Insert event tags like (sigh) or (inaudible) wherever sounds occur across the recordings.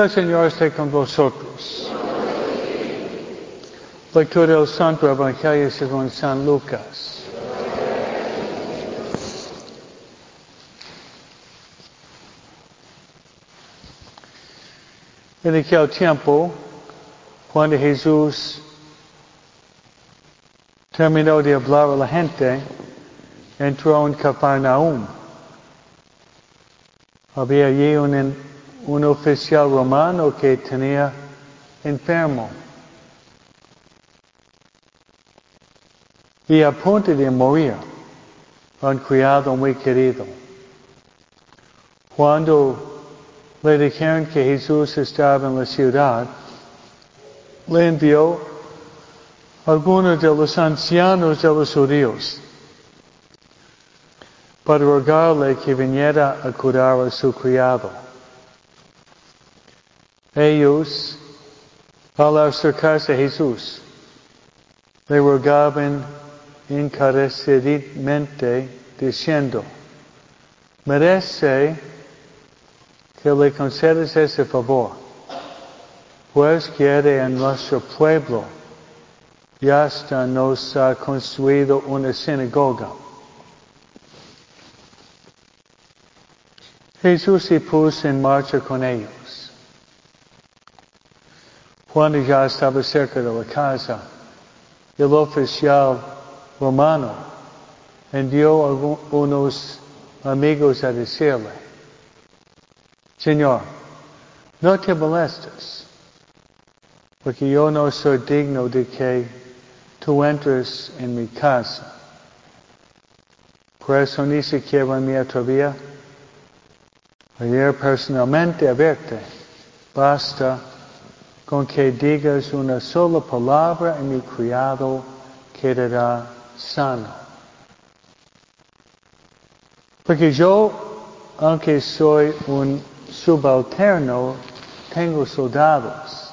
El Señor esté con vosotros. Lectura del Santo Evangelio según San Lucas. En aquel tiempo, cuando Jesús terminó de hablar a la gente, entró en Capernaum. Había allí un, un oficial romano que tenía enfermo. Y a punto de morir, un criado muy querido. Cuando le dijeron que Jesús estaba en la ciudad, le envió algunos de los ancianos de los judíos para rogarle que viniera a curar a su criado. Ellos, al acercarse a Jesús, le rogaban encarecidamente diciendo, merece que le concedes ese favor, pues quiere en nuestro pueblo y hasta nos ha construido una sinagoga. Jesús se puso en marcha con ellos. Cuando ya estaba cerca de la casa, el oficial romano envió a unos amigos a decirle, Señor, no te molestes, porque yo no soy digno de que tú entres en mi casa. Por eso ni siquiera me atrevía a ir personalmente a verte. Basta con que digas una sola palabra y mi criado quedará sano. Porque yo, aunque soy un subalterno, tengo soldados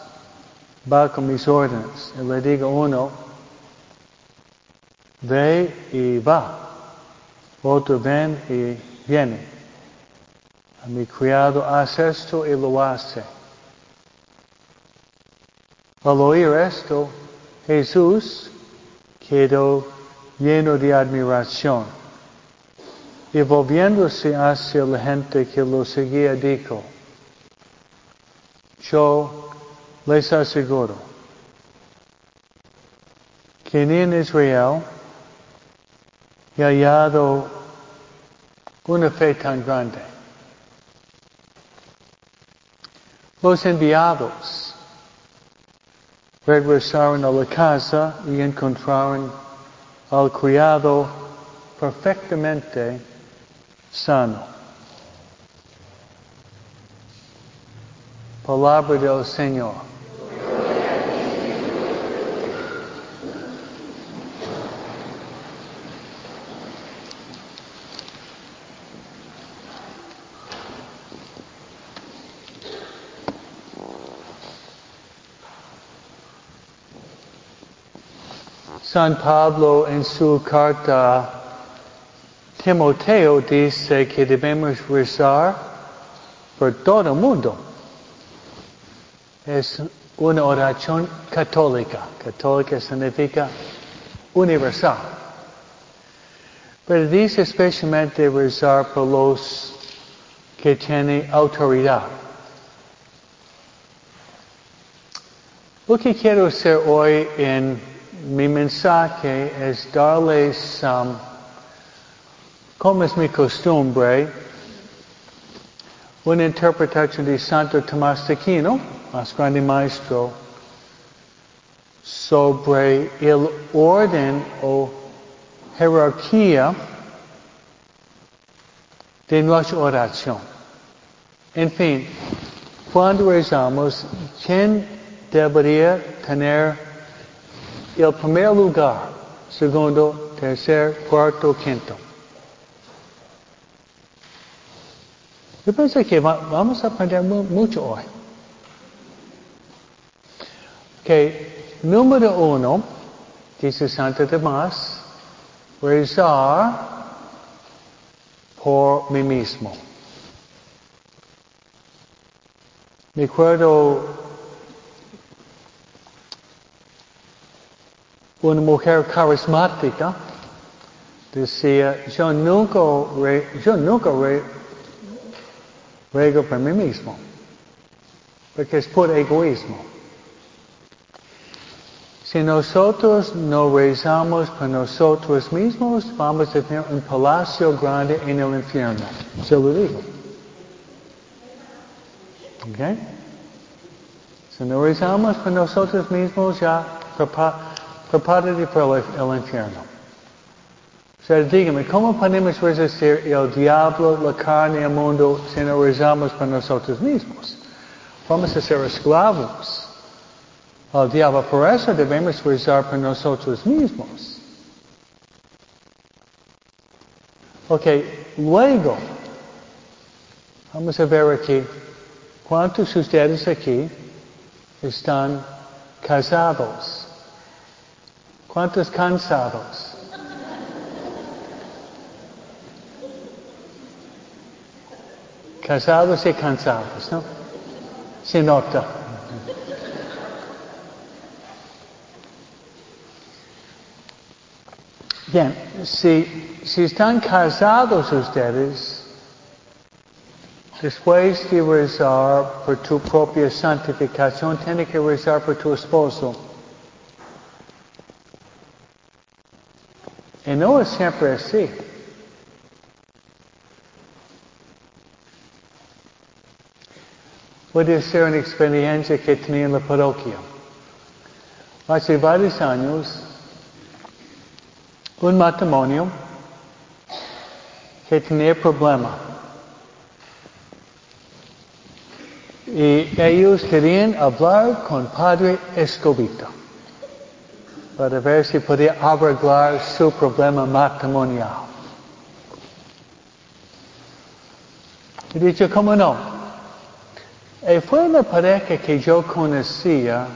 bajo mis órdenes. Y le digo uno, ve y va. Otro ven y viene. A mi criado hace esto y lo hace. Al oír esto, Jesús quedó lleno de admiración. Y volviéndose hacia la gente que lo seguía, dijo, yo les aseguro que ni en Israel he hallado una fe tan grande. Los enviados regresaron a la casa y encontraron al criado perfectamente sano. Palabra del Señor. San Pablo en su carta Timoteo dice que debemos rezar por todo el mundo. Es una oración católica. Católica significa universal. Pero dice especialmente rezar por los que tienen autoridad. Lo que quiero hacer hoy en mi mensaje es darles, um, como es mi costumbre, una interpretación de Santo Tomás de Aquino, más grande maestro, sobre el orden o jerarquía de nuestra oración. En fin, cuando rezamos, ¿quién debería tener el primer lugar, segundo, tercer, cuarto, quinto. Yo pienso que vamos a aprender mucho hoy. Que número uno, dice Santo Tomás, rezar por mí mismo. Me acuerdo una mujer carismática decía, yo nunca, yo nunca rego por mí mismo, porque es por egoísmo. Si nosotros no rezamos por nosotros mismos, vamos a tener un palacio grande en el infierno. Se lo digo. ¿Ok? Si no rezamos por nosotros mismos, ya prepárate para el, infierno. O sea, dígame, ¿cómo podemos resistir el diablo, la carne, el mundo si no rezamos por nosotros mismos? Vamos a ser esclavos al diablo. Por eso debemos rezar por nosotros mismos. Ok, luego, vamos a ver aquí, ¿cuántos de ustedes aquí están casados? ¿Cuántos cansados? Casados y cansados, ¿no? Se nota. Bien, si, si están casados ustedes, después de rezar por tu propia santificación, tienes que rezar por tu esposo. Y no es siempre así. Puede ser una experiencia que tenía en la parroquia. Hace varios años, un matrimonio que tenía problema. Y ellos querían hablar con Padre Escobito para ver si podía arreglar su problema matrimonial. Y dicho, ¿cómo no? Y fue una pareja que yo conocía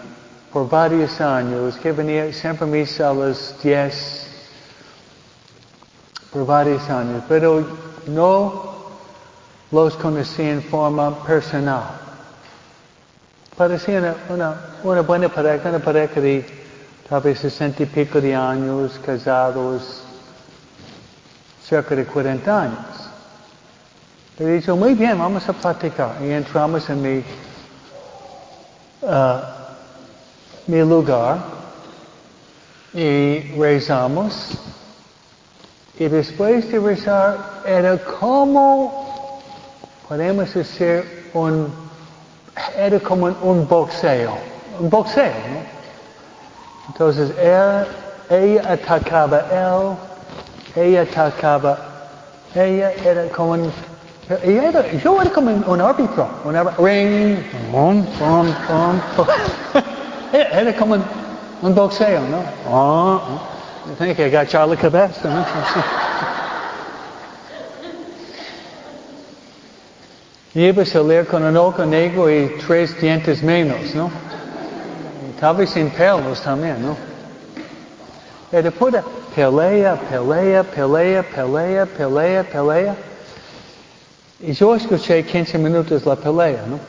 por varios años, que venía siempre a mis a las 10 por varios años, pero no los conocí en forma personal. Parecía una, una, buena pareja, una pareja de vez sesenta y pico de años, casados, cerca de 40 años. Le dije, muy bien, vamos a platicar. Y entramos en mi, uh, mi lugar y rezamos. Y después de rezar era como, podemos decir, un, era como un, boxeo. Un boxeo, ¿no? Entonces él, ella atacaba él, ella atacaba ella, era como un, era, yo era como un árbitro, un árbitro, ring, pum, pum, pum, era como un, un boxeo, ¿no? Uh-huh. Oh, I think I got Charlie Cabeza. (laughs) ¿no? Iba a salir con un ojo negro y tres dientes menos, ¿no? Y tal vez sin pelos también, ¿no? Era pura pelea, pelea, pelea, pelea, pelea, pelea. Y yo escuché 15 minutos la pelea, ¿no?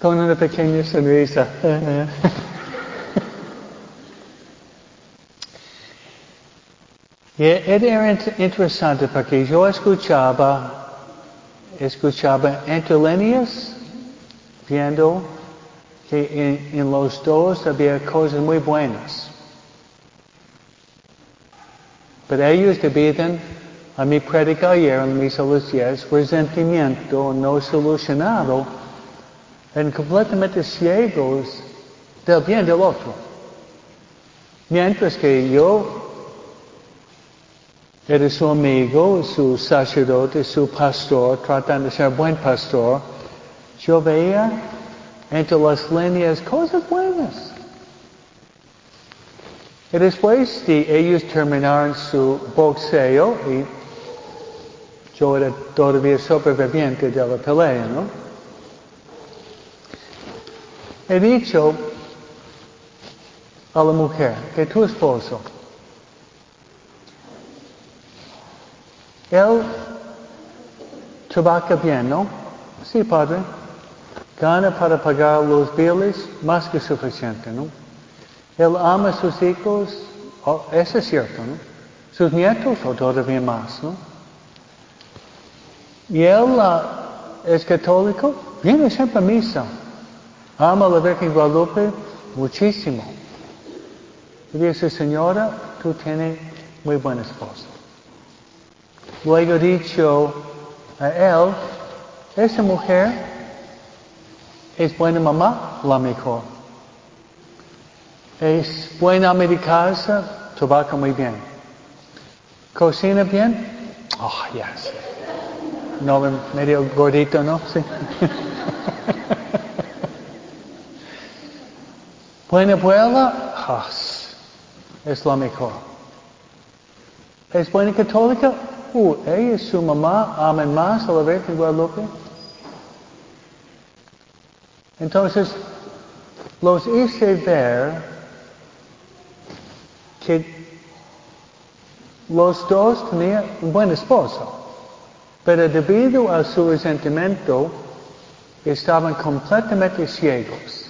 Con una pequeña sonrisa. Y era interesante porque yo escuchaba, escuchaba entre líneas, viendo que en, los dos había cosas muy buenas. Pero ellos debían, a mi predica en mis alusiones, resentimiento no solucionado, en completamente ciegos del bien del otro. Mientras que yo era su amigo, su sacerdote, su pastor, tratando de ser buen pastor. Yo veía entre las líneas cosas buenas. Y después de ellos terminaron su boxeo, y yo era todavía sobreviviente de la pelea, ¿no? He dicho a la mujer que tu esposo Él trabaja bien, ¿no? Sí, padre. Gana para pagar los biles más que suficiente, ¿no? Él ama a sus hijos, oh, eso es cierto, ¿no? Sus nietos, o todavía más, ¿no? Y él uh, es católico, viene siempre a misa. Ama a la Virgen Guadalupe muchísimo. Y dice, señora, tú tienes muy buena esposa. Luego dicho a él, esa mujer es buena mamá, la mejor. Es buena casa, trabaja muy bien. Cocina bien, oh, yes. No, medio gordito, ¿no? Sí. (laughs) buena abuela, oh, es la mejor. ¿Es buena católica? Uh, ella y su mamá aman más a la Virgen Guadalupe. Entonces, los hice ver que los dos tenían un buen esposo, pero debido a su resentimiento estaban completamente ciegos.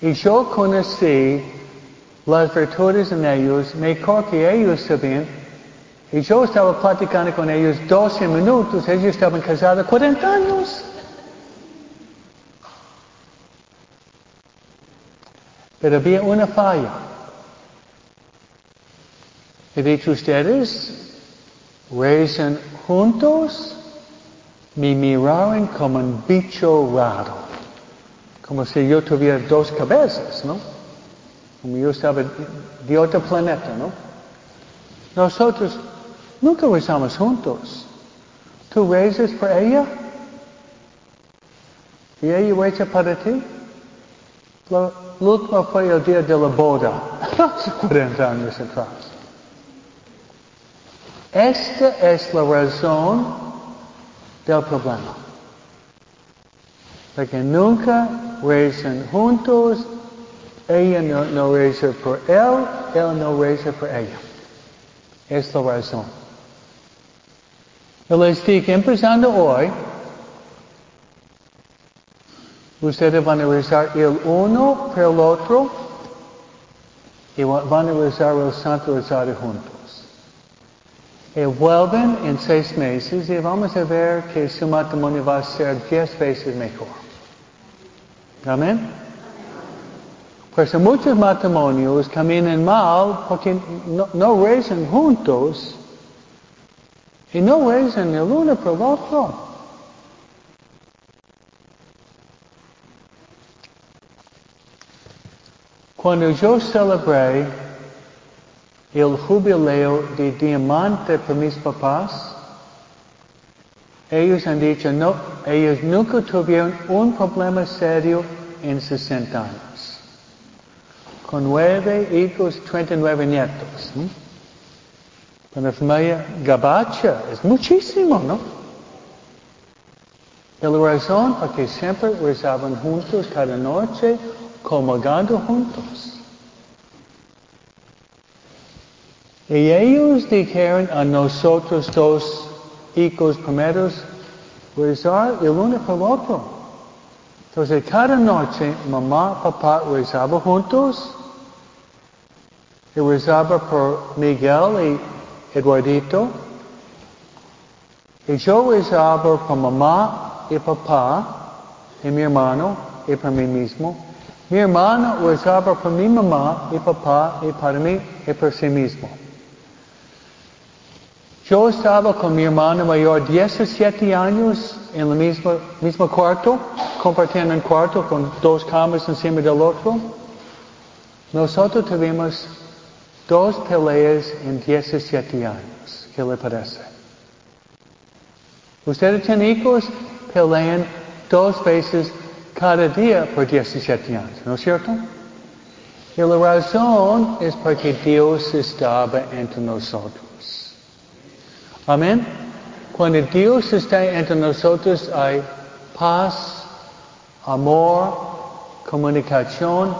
Y yo conocí las virtudes en ellos mejor que ellos sabían. Y yo estaba platicando con ellos 12 minutos, ellos estaban casados 40 años. Pero había una falla. He dicho ustedes, rezan juntos, me miraron como un bicho raro. Como si yo tuviera dos cabezas, ¿no? Como yo estaba de otro planeta, ¿no? Nosotros nunca rezamos juntos. Tú rezas por ella y ella reza para ti. El último fue el día de la boda, hace 40 años atrás. Esta es la razón del problema. Porque nunca rezan juntos, ella no, no reza por él, él no reza por ella. Es la razón. Yo les digo, empezando hoy, Ustedes van a rezar el uno por el otro y van a rezar el Santo Rosario juntos. Y vuelven en seis meses y vamos a ver que su matrimonio va a ser diez veces mejor. Amén. Pues muchos matrimonios caminan mal porque no, no rezan juntos y no rezan el uno por el otro. Cuando yo celebré el jubileo de diamante por mis papás, ellos han dicho, no, ellos nunca tuvieron un problema serio en 60 años. Con nueve hijos, 39 nietos. ¿no? Con la familia gabacha, es muchísimo, ¿no? La razón porque siempre rezaban juntos cada noche comulgando juntos. Y ellos dijeron a nosotros dos hijos primeros rezar el uno por el otro. Entonces cada noche mamá papá rezaban juntos y rezaba por Miguel y Eduardito. Y yo rezaba por mamá y papá y mi hermano y por mí mismo. Mi hermano rezaba por mi mamá y papá y para mí y por sí mismo. Yo estaba con mi hermano mayor 17 años en el mismo, mismo cuarto, compartiendo un cuarto con dos camas encima del otro. Nosotros tuvimos dos peleas en 17 años. ¿Qué le parece? Ustedes tienen hijos, pelean dos veces cada día por 17 años, ¿no es cierto? Y la razón es porque Dios estaba entre nosotros. Amén. Cuando Dios está entre nosotros hay paz, amor, comunicación,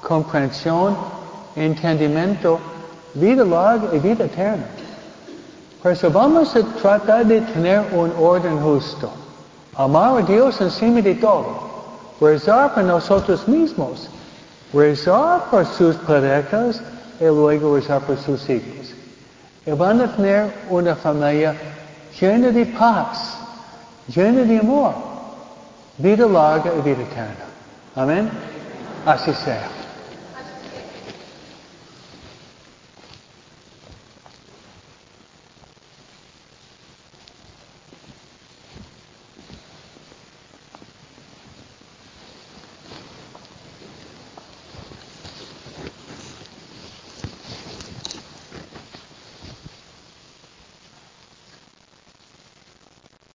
comprensión, entendimiento, vida larga y vida eterna. Por eso vamos a tratar de tener un orden justo. Amar a Dios encima de todo. Rezar por nosotros mismos. Rezar por sus parejas y luego rezar por sus hijos. Y van a tener una familia llena de paz, llena de amor, vida larga y vida eterna. Amén. Así sea.